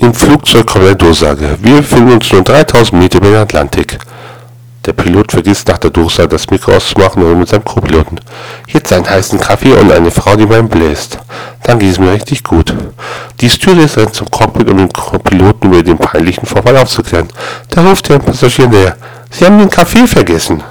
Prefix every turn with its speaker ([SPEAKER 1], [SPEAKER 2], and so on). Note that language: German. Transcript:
[SPEAKER 1] Im Flugzeug kommt eine Durchsage. Wir befinden uns nur 3000 Meter über den Atlantik. Der Pilot vergisst nach der Durchsage das Mikro auszumachen und mit seinem Co-Piloten. Jetzt einen heißen Kaffee und eine Frau, die beim bläst. Dann geht es mir richtig gut. Die Stewardess rennt zum Cockpit, um den Piloten über den peinlichen Vorfall aufzuklären. Da ruft der Passagier näher. Sie haben den Kaffee vergessen.